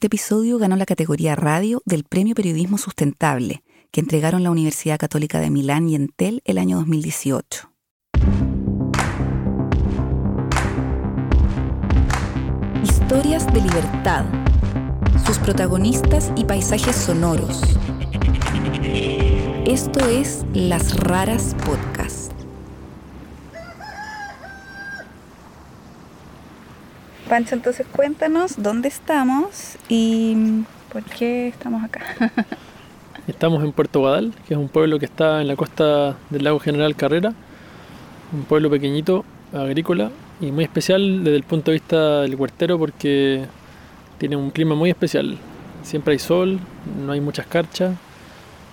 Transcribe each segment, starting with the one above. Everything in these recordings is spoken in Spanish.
Este episodio ganó la categoría radio del Premio Periodismo Sustentable, que entregaron la Universidad Católica de Milán y Entel el año 2018. Historias de libertad, sus protagonistas y paisajes sonoros. Esto es Las Raras Podcast. Pancho, entonces cuéntanos dónde estamos y por qué estamos acá. Estamos en Puerto Guadal, que es un pueblo que está en la costa del lago General Carrera, un pueblo pequeñito, agrícola y muy especial desde el punto de vista del huertero porque tiene un clima muy especial. Siempre hay sol, no hay mucha escarcha,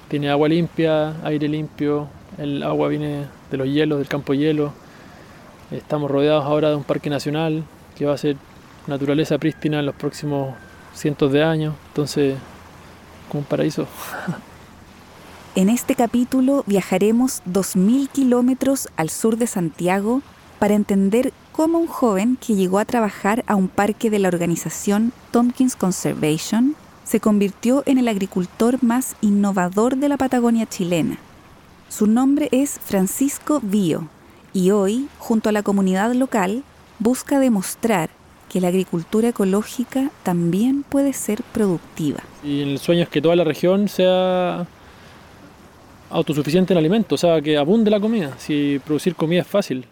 tiene agua limpia, aire limpio, el agua viene de los hielos, del campo hielo. Estamos rodeados ahora de un parque nacional que va a ser naturaleza prístina en los próximos cientos de años, entonces como un paraíso. En este capítulo viajaremos 2.000 kilómetros al sur de Santiago para entender cómo un joven que llegó a trabajar a un parque de la organización Tompkins Conservation se convirtió en el agricultor más innovador de la Patagonia chilena. Su nombre es Francisco Bío y hoy, junto a la comunidad local, busca demostrar que la agricultura ecológica también puede ser productiva. Y el sueño es que toda la región sea autosuficiente en alimentos, o sea, que abunde la comida, si producir comida es fácil.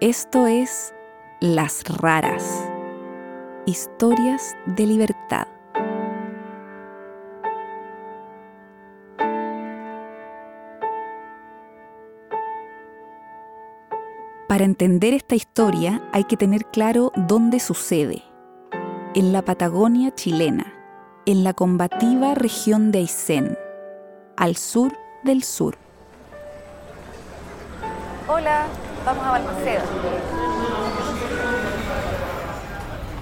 Esto es Las Raras, historias de libertad. Para entender esta historia hay que tener claro dónde sucede. En la Patagonia chilena, en la combativa región de Aysén, al sur del sur. Hola, vamos a Balmaceda.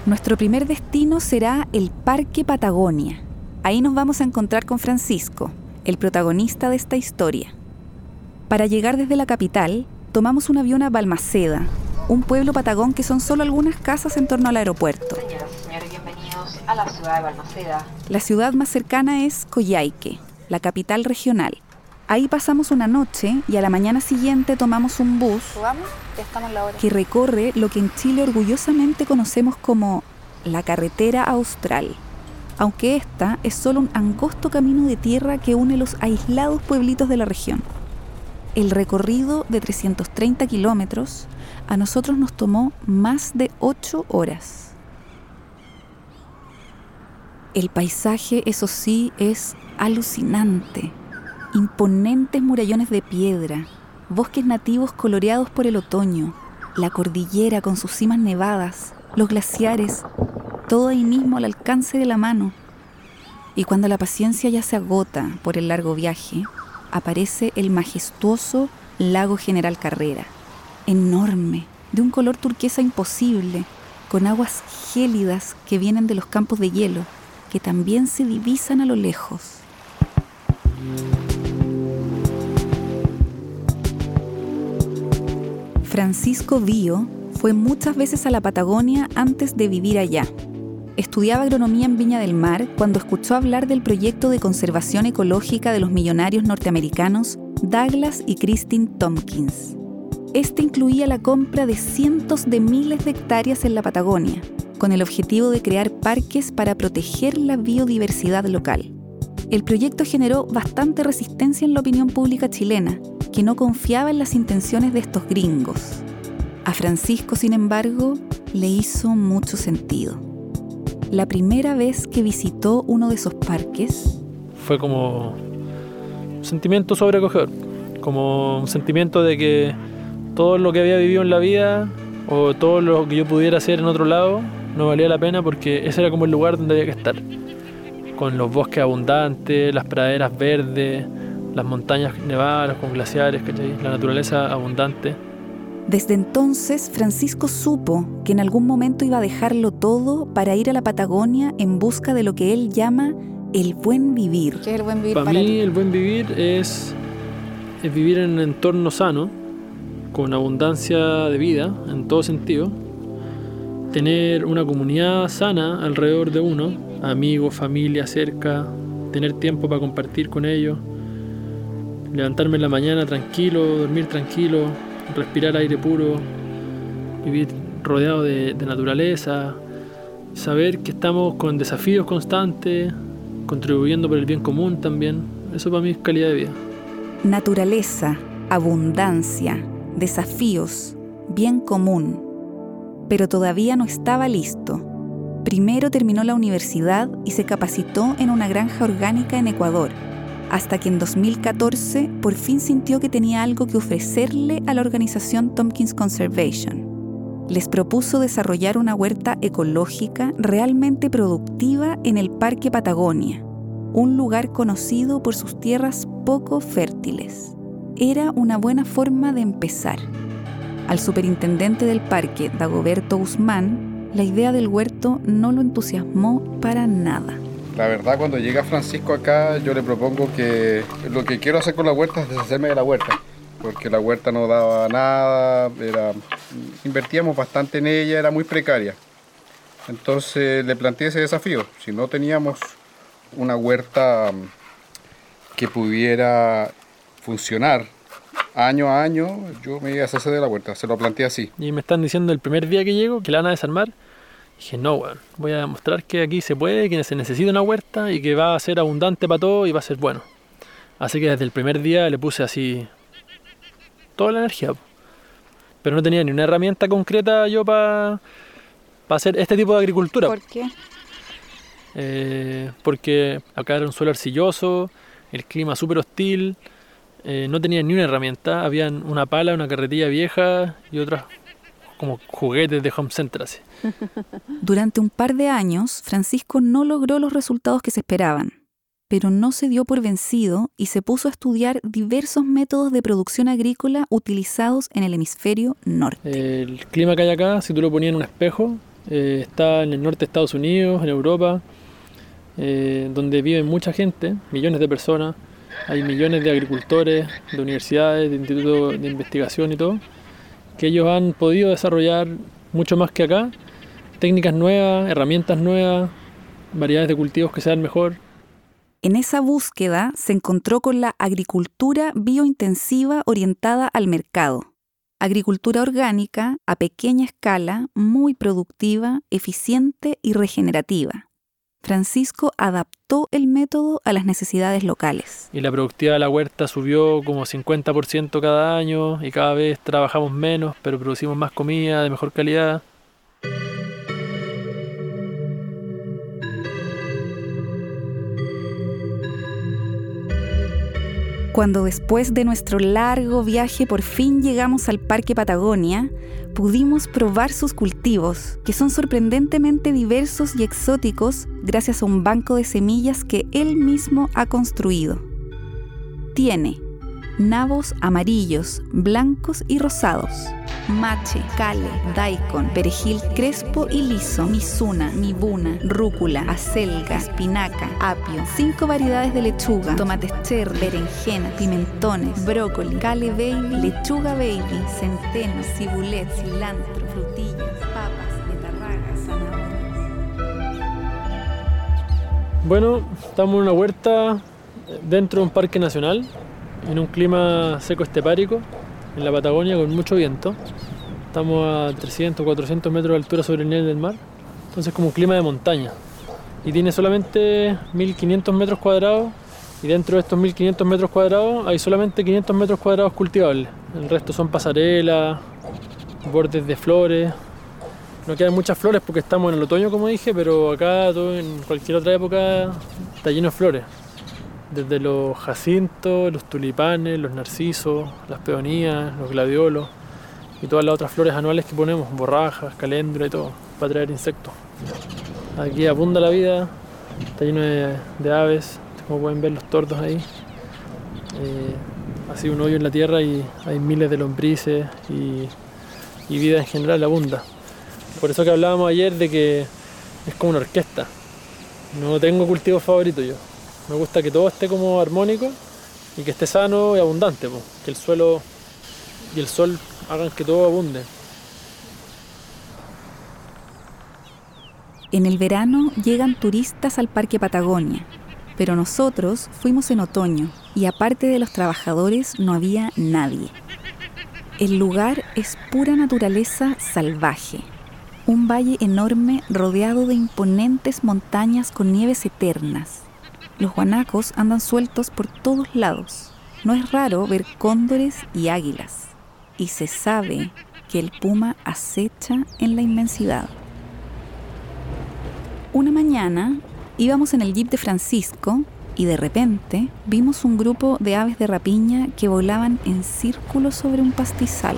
Nuestro primer destino será el Parque Patagonia. Ahí nos vamos a encontrar con Francisco, el protagonista de esta historia. Para llegar desde la capital, tomamos un avión a Balmaceda, un pueblo patagón que son solo algunas casas en torno al aeropuerto. Señoras y señores, bienvenidos a la ciudad de Balmaceda. La ciudad más cercana es Coyhaique, la capital regional. Ahí pasamos una noche y a la mañana siguiente tomamos un bus que recorre lo que en Chile orgullosamente conocemos como la carretera austral, aunque esta es solo un angosto camino de tierra que une los aislados pueblitos de la región. El recorrido de 330 kilómetros a nosotros nos tomó más de 8 horas. El paisaje, eso sí, es alucinante. Imponentes murallones de piedra, bosques nativos coloreados por el otoño, la cordillera con sus cimas nevadas, los glaciares, todo ahí mismo al alcance de la mano. Y cuando la paciencia ya se agota por el largo viaje, aparece el majestuoso lago General Carrera, enorme, de un color turquesa imposible, con aguas gélidas que vienen de los campos de hielo, que también se divisan a lo lejos. Francisco Bío fue muchas veces a la Patagonia antes de vivir allá. Estudiaba agronomía en Viña del Mar cuando escuchó hablar del proyecto de conservación ecológica de los millonarios norteamericanos Douglas y Christine Tompkins. Este incluía la compra de cientos de miles de hectáreas en la Patagonia, con el objetivo de crear parques para proteger la biodiversidad local. El proyecto generó bastante resistencia en la opinión pública chilena, que no confiaba en las intenciones de estos gringos. A Francisco, sin embargo, le hizo mucho sentido la primera vez que visitó uno de esos parques? Fue como un sentimiento sobrecogedor, como un sentimiento de que todo lo que había vivido en la vida o todo lo que yo pudiera hacer en otro lado no valía la pena porque ese era como el lugar donde había que estar. Con los bosques abundantes, las praderas verdes, las montañas nevadas, con glaciares, la naturaleza abundante. Desde entonces, Francisco supo que en algún momento iba a dejarlo todo para ir a la Patagonia en busca de lo que él llama el buen vivir. ¿Qué es el buen vivir para, mí, el buen vivir es, vivir en un entorno sano, con abundancia de vida en todo sentido, tener una comunidad sana alrededor de uno, amigos, familia cerca, tener tiempo para compartir con ellos, levantarme en la mañana tranquilo, dormir tranquilo, respirar aire puro, vivir rodeado de, naturaleza, saber que estamos con desafíos constantes, contribuyendo por el bien común también. Eso para mí es calidad de vida. Naturaleza, abundancia, desafíos, bien común. Pero todavía no estaba listo. Primero terminó la universidad y se capacitó en una granja orgánica en Ecuador, hasta que en 2014 por fin sintió que tenía algo que ofrecerle a la organización Tompkins Conservation. Les propuso desarrollar una huerta ecológica realmente productiva en el Parque Patagonia, un lugar conocido por sus tierras poco fértiles. Era una buena forma de empezar. Al superintendente del parque, Dagoberto Guzmán, la idea del huerto no lo entusiasmó para nada. La verdad, cuando llega Francisco acá, yo le propongo que lo que quiero hacer con la huerta es deshacerme de la huerta, porque la huerta no daba nada, era, invertíamos bastante en ella, era muy precaria. Entonces le planteé ese desafío. Si no teníamos una huerta mm, que pudiera funcionar año a año, yo me iba a hacer de la huerta. Se lo planteé así. Y me están diciendo el primer día que llego que la van a desarmar. Dije, no, weón, voy a demostrar que aquí se puede, que se necesita una huerta y que va a ser abundante para todo y va a ser bueno. Así que desde el primer día le puse así toda la energía. Pero no tenía ni una herramienta concreta yo para hacer este tipo de agricultura. ¿Por qué? Eh, porque acá era un suelo arcilloso, el clima súper hostil, eh, no tenía ni una herramienta, habían una pala, una carretilla vieja y otras como juguetes de home center así. Durante un par de años, Francisco no logró los resultados que se esperaban, pero no se dio por vencido y se puso a estudiar diversos métodos de producción agrícola utilizados en el hemisferio norte. El clima que hay acá, si tú lo ponías en un espejo, eh, está en el norte de Estados Unidos, en Europa, eh, donde vive mucha gente, millones de personas, hay millones de agricultores, de universidades, de institutos de investigación y todo, que ellos han podido desarrollar mucho más que acá, técnicas nuevas, herramientas nuevas, variedades de cultivos que sean mejor. En esa búsqueda se encontró con la agricultura biointensiva orientada al mercado. Agricultura orgánica a pequeña escala, muy productiva, eficiente y regenerativa. Francisco adaptó el método a las necesidades locales. Y la productividad de la huerta subió como 50% cada año y cada vez trabajamos menos, pero producimos más comida de mejor calidad. Cuando después de nuestro largo viaje por fin llegamos al Parque Patagonia, pudimos probar sus cultivos, que son sorprendentemente diversos y exóticos gracias a un banco de semillas que él mismo ha construido. Tiene nabos amarillos, blancos y rosados, mache, cale, daikon, perejil crespo y liso, misuna, mibuna, rúcula, acelga, espinaca, apio, cinco variedades de lechuga, tomates cherry, berenjena, pimentones, brócoli, cale baby, lechuga baby, centeno, cibulet, cilantro, frutillas, papas, betarragas, zanahorias. Bueno, estamos en una huerta dentro de un parque nacional, en un clima seco estepárico, en la Patagonia con mucho viento. Estamos a 300, 400 metros de altura sobre el nivel del mar, entonces como un clima de montaña. Y tiene solamente 1500 metros cuadrados y dentro de estos 1500 metros cuadrados hay solamente 500 metros cuadrados cultivables. El resto son pasarelas, bordes de flores. No quedan muchas flores porque estamos en el otoño, como dije, pero acá en cualquier otra época está lleno de flores desde los jacintos, los tulipanes, los narcisos, las peonías, los gladiolos y todas las otras flores anuales que ponemos, borrajas, caléndula y todo, para atraer insectos. Aquí abunda la vida, está lleno de, aves, como pueden ver los tordos ahí. Eh, ha sido un hoyo en la tierra y hay miles de lombrices y, y vida en general abunda. Por eso que hablábamos ayer de que es como una orquesta. No tengo cultivo favorito yo. Me gusta que todo esté como armónico y que esté sano y abundante, que el suelo y el sol hagan que todo abunde. En el verano llegan turistas al Parque Patagonia, pero nosotros fuimos en otoño y aparte de los trabajadores no había nadie. El lugar es pura naturaleza salvaje. Un valle enorme rodeado de imponentes montañas con nieves eternas. Los guanacos andan sueltos por todos lados. No es raro ver cóndores y águilas. Y se sabe que el puma acecha en la inmensidad. Una mañana íbamos en el jeep de Francisco y de repente vimos un grupo de aves de rapiña que volaban en círculo sobre un pastizal.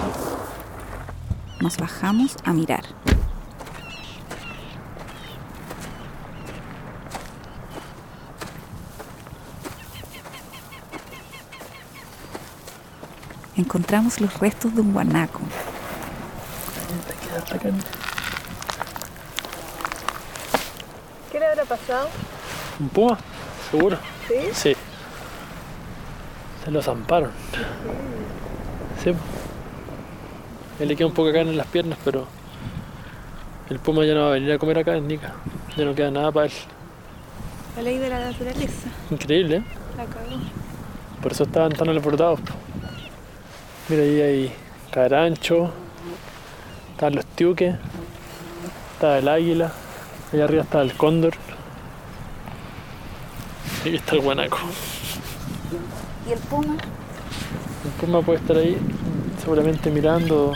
Nos bajamos a mirar. Encontramos los restos de un guanaco. ¿Qué le habrá pasado? ¿Un puma? ¿Seguro? ¿Sí? Sí. Se lo zamparon. Sí. Él le queda un poco acá en las piernas, pero el puma ya no va a venir a comer acá en Nica. Ya no queda nada para él. La ley de la naturaleza. Increíble, ¿eh? La cagó. Por eso estaban tan alborotados. Mira, ahí hay carancho, están los tiuques, está el águila, allá arriba está el cóndor. Y aquí está el guanaco. ¿Y el puma? El puma puede estar ahí seguramente mirando.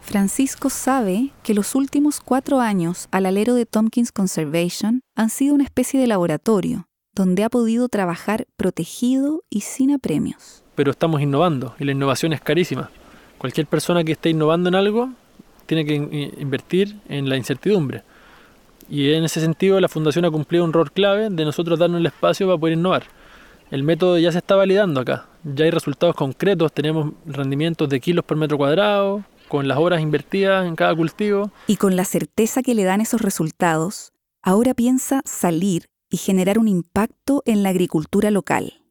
Francisco sabe que los últimos cuatro años al alero de Tompkins Conservation han sido una especie de laboratorio donde ha podido trabajar protegido y sin apremios. Pero estamos innovando y la innovación es carísima. Cualquier persona que esté innovando en algo tiene que in- invertir en la incertidumbre. Y en ese sentido la Fundación ha cumplido un rol clave de nosotros darnos el espacio para poder innovar. El método ya se está validando acá. Ya hay resultados concretos, tenemos rendimientos de kilos por metro cuadrado, con las horas invertidas en cada cultivo. Y con la certeza que le dan esos resultados, ahora piensa salir y generar un impacto en la agricultura local.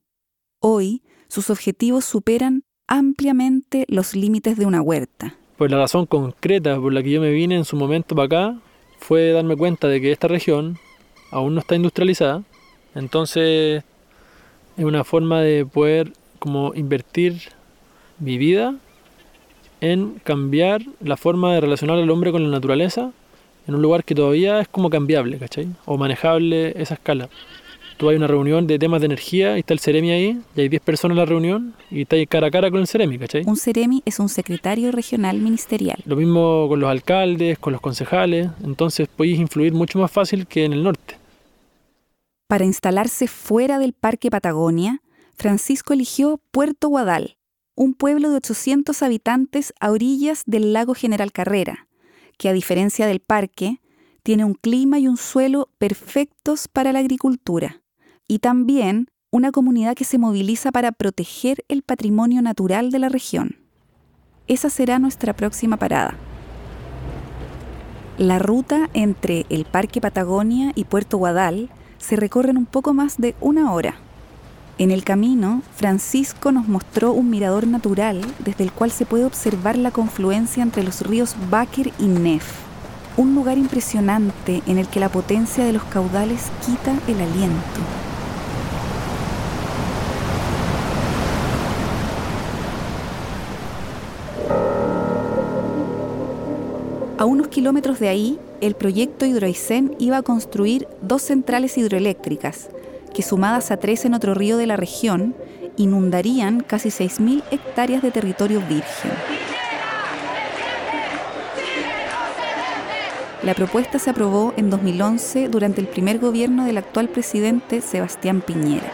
Hoy, sus objetivos superan ampliamente los límites de una huerta. Pues la razón concreta por la que yo me vine en su momento para acá fue darme cuenta de que esta región aún no está industrializada. Entonces es una forma de poder como invertir mi vida en cambiar la forma de relacionar al hombre con la naturaleza en un lugar que todavía es como cambiable, ¿cachai? O manejable esa escala. Tú hay una reunión de temas de energía y está el Ceremi ahí, y hay 10 personas en la reunión y está ahí cara a cara con el Ceremi, ¿cachai? Un CEREMI es un secretario regional ministerial. Lo mismo con los alcaldes, con los concejales, entonces podéis influir mucho más fácil que en el norte. Para instalarse fuera del Parque Patagonia, Francisco eligió Puerto Guadal, un pueblo de 800 habitantes a orillas del lago General Carrera, que a diferencia del parque, tiene un clima y un suelo perfectos para la agricultura, y también una comunidad que se moviliza para proteger el patrimonio natural de la región. Esa será nuestra próxima parada. La ruta entre el Parque Patagonia y Puerto Guadal se recorre en un poco más de una hora. En el camino, Francisco nos mostró un mirador natural desde el cual se puede observar la confluencia entre los ríos Báquer y Nef, un lugar impresionante en el que la potencia de los caudales quita el aliento. A unos kilómetros de ahí, el proyecto Hidroaicén iba a construir dos centrales hidroeléctricas, que sumadas a tres en otro río de la región, inundarían casi 6.000 hectáreas de territorio virgen. La propuesta se aprobó en 2011 durante el primer gobierno del actual presidente Sebastián Piñera.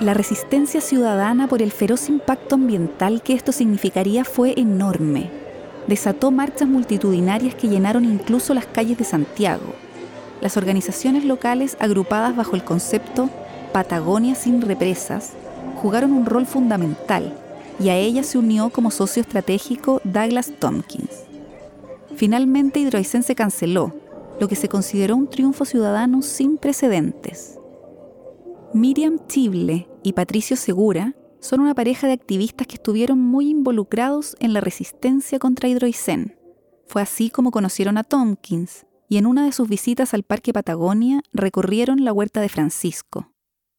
La resistencia ciudadana por el feroz impacto ambiental que esto significaría fue enorme. Desató marchas multitudinarias que llenaron incluso las calles de Santiago. Las organizaciones locales agrupadas bajo el concepto Patagonia sin represas jugaron un rol fundamental y a ella se unió como socio estratégico Douglas Tompkins. Finalmente Hidroaicén se canceló, lo que se consideró un triunfo ciudadano sin precedentes. Miriam Chible y Patricio Segura son una pareja de activistas que estuvieron muy involucrados en la resistencia contra Hidroicén. Fue así como conocieron a Tompkins y en una de sus visitas al Parque Patagonia recorrieron la huerta de Francisco.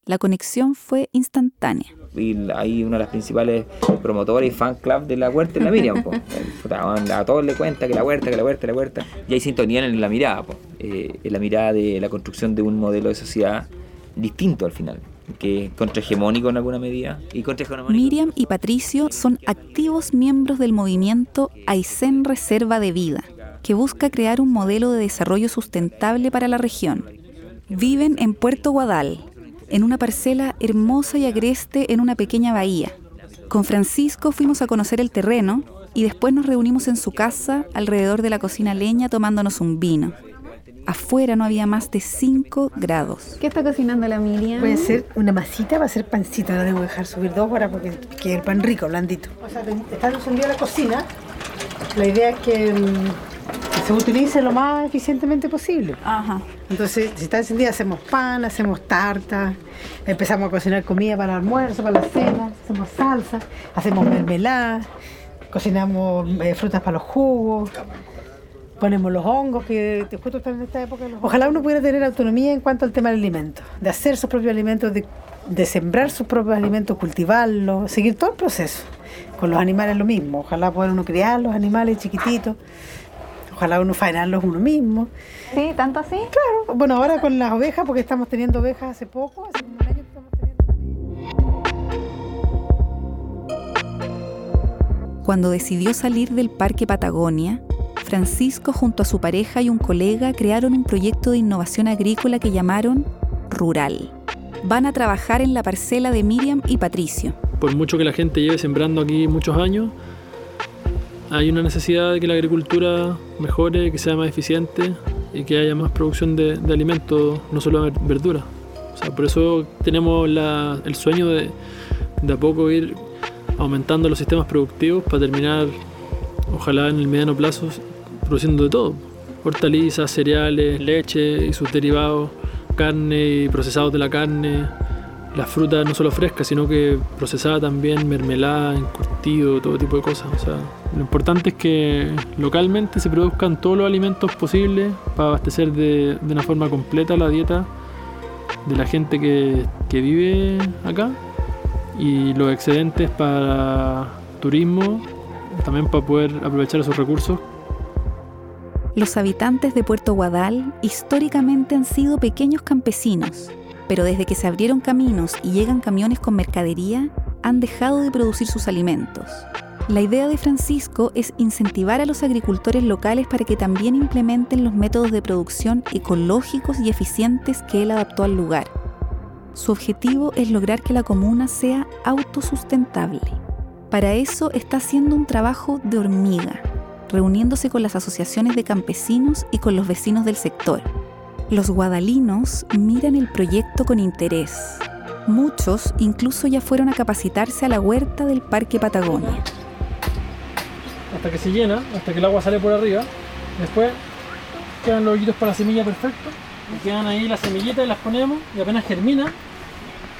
La conexión fue instantánea. Y ahí una de las principales promotoras y fan club de la huerta es la Miriam. po. A todos le cuenta que la huerta, que la huerta, la huerta. Y hay sintonía en la mirada, po. Eh, en la mirada de la construcción de un modelo de sociedad distinto al final, que es contrahegemónico en alguna medida. Y. Miriam y Patricio son activos miembros del movimiento Aysén Reserva de Vida, que busca crear un modelo de desarrollo sustentable para la región. Viven en Puerto Guadal, en una parcela hermosa y agreste en una pequeña bahía. Con Francisco fuimos a conocer el terreno y después nos reunimos en su casa alrededor de la cocina leña tomándonos un vino. Afuera no había más de 5 grados. ¿Qué está cocinando la Miriam? Puede ser una masita, va a ser pancito, no debo dejar subir dos horas porque quede el pan rico, blandito. O sea, está encendida la cocina. La idea es que, mm, que se utilice lo más eficientemente posible. Ajá. Entonces, si está encendida, hacemos pan, hacemos tarta, empezamos a cocinar comida para el almuerzo, para la cena, hacemos salsa, hacemos mermelada, cocinamos eh, frutas para los jugos, ponemos los hongos que justo están en esta época. los- Ojalá uno pudiera tener autonomía en cuanto al tema del alimento, de hacer sus propios alimentos, de, de sembrar sus propios alimentos, cultivarlos, seguir todo el proceso. Con los animales lo mismo, ojalá pueda uno criar los animales chiquititos, ojalá uno faenarlos uno mismo. ¿Sí? ¿Tanto así? Claro, bueno, ahora con las ovejas, porque estamos teniendo ovejas hace poco, hace un año que estamos teniendo. Cuando decidió salir del Parque Patagonia, Francisco junto a su pareja y un colega crearon un proyecto de innovación agrícola que llamaron Rural. Van a trabajar en la parcela de Miriam y Patricio. Por mucho que la gente lleve sembrando aquí muchos años, hay una necesidad de que la agricultura mejore, que sea más eficiente y que haya más producción de, alimentos, no solo ver- verduras. O sea, por eso tenemos la- el sueño de, de a poco ir aumentando los sistemas productivos para terminar, ojalá en el mediano plazo, produciendo de todo. Hortalizas, cereales, leche y sus derivados, carne y procesados de la carne, las frutas no solo frescas, sino que procesada también, mermelada, encurtido, todo tipo de cosas. Lo importante es que localmente se produzcan todos los alimentos posibles para abastecer de, de una forma completa la dieta de la gente que, que vive acá y los excedentes para turismo, también para poder aprovechar esos recursos Los habitantes de Puerto Guadal históricamente han sido pequeños campesinos, pero desde que se abrieron caminos y llegan camiones con mercadería, han dejado de producir sus alimentos. La idea de Francisco es incentivar a los agricultores locales para que también implementen los métodos de producción ecológicos y eficientes que él adaptó al lugar. Su objetivo es lograr que la comuna sea autosustentable. Para eso está haciendo un trabajo de hormiga, reuniéndose con las asociaciones de campesinos y con los vecinos del sector. Los guadalinos miran el proyecto con interés. Muchos incluso ya fueron a capacitarse a la huerta del Parque Patagonia. hasta que se llena, hasta que el agua sale por arriba. Después quedan los hoyitos para la semilla perfecto. Y quedan ahí las semillitas y las ponemos y apenas germina,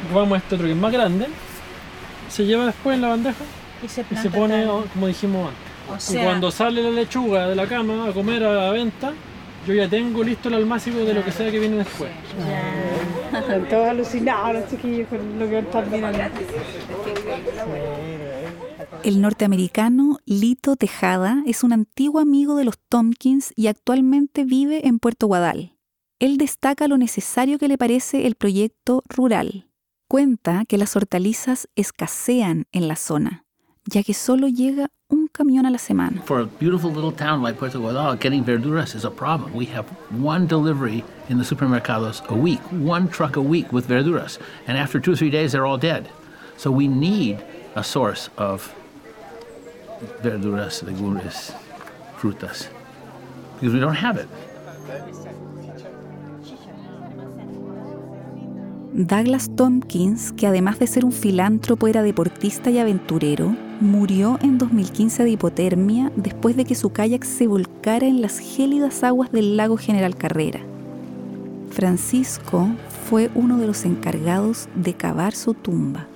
ocupamos este otro que es más grande, se lleva después en la bandeja Y se, y se pone como dijimos antes. O y cuando sale la lechuga de la cama a comer a la venta, yo ya tengo listo el almácigo de lo que sea que viene después. Están todos alucinados los chiquillos con lo que están mirando. El norteamericano Lito Tejada es un antiguo amigo de los Tompkins y actualmente vive en Puerto Guadal. Él destaca lo necesario que le parece el proyecto rural. Cuenta que las hortalizas escasean en la zona, ya que solo llega un camión a la semana. For a beautiful little town like Puerto Guadal, getting verduras is a problem. We have one delivery in the supermercados a week, one truck a week with verduras. And after two or three days, they're all dead. So we need a source of verduras, legumes, frutas, because we don't have it. Douglas Tompkins, que además de ser un filántropo era deportista y aventurero, murió en 2015 de hipotermia después de que su kayak se volcara en las gélidas aguas del lago General Carrera. Francisco fue uno de los encargados de cavar su tumba.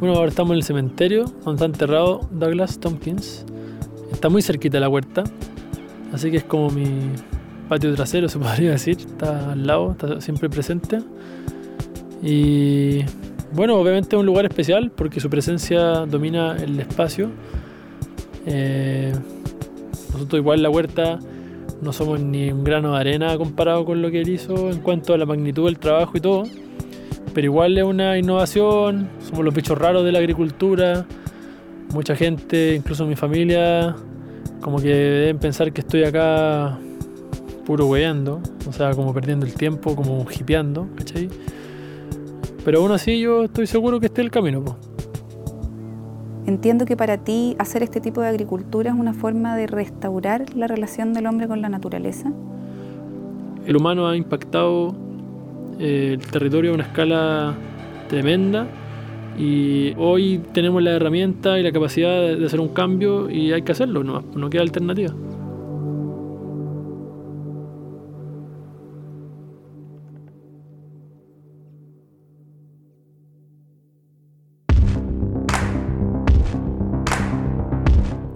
Bueno, ahora estamos en el cementerio donde está enterrado Douglas Tompkins. Está muy cerquita la huerta, así que es como mi patio trasero, se podría decir. Está al lado, está siempre presente. Y bueno, obviamente es un lugar especial porque su presencia domina el espacio. Eh, nosotros igual la huerta no somos ni un grano de arena comparado con lo que él hizo en cuanto a la magnitud del trabajo y todo pero igual es una innovación, somos los bichos raros de la agricultura, mucha gente, incluso mi familia, como que deben pensar que estoy acá puro hueando, o sea, como perdiendo el tiempo, como hipeando, ¿cachai? Pero aún así yo estoy seguro que esté el camino. Po. Entiendo que para ti hacer este tipo de agricultura es una forma de restaurar la relación del hombre con la naturaleza. El humano ha impactado eh, el territorio a una escala tremenda y hoy tenemos la herramienta y la capacidad de hacer un cambio y hay que hacerlo, no, no queda alternativa.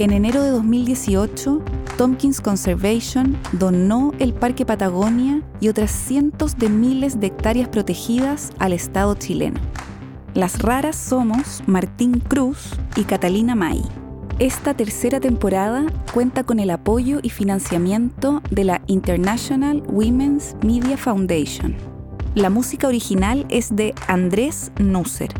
En enero de 2018, Tompkins Conservation donó el Parque Patagonia y otras cientos de miles de hectáreas protegidas al Estado chileno. Las raras somos Martín Cruz y Catalina May. Esta tercera temporada cuenta con el apoyo y financiamiento de la International Women's Media Foundation. La música original es de Andrés Nusser.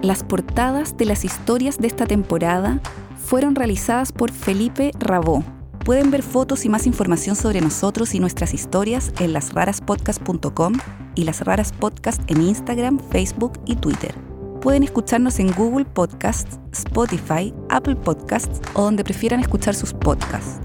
Las portadas de las historias de esta temporada fueron realizadas por Felipe Rabó. Pueden ver fotos y más información sobre nosotros y nuestras historias en lasraraspodcast.com y Las Raras Podcast en Instagram, Facebook y Twitter. Pueden escucharnos en Google Podcasts, Spotify, Apple Podcasts o donde prefieran escuchar sus podcasts.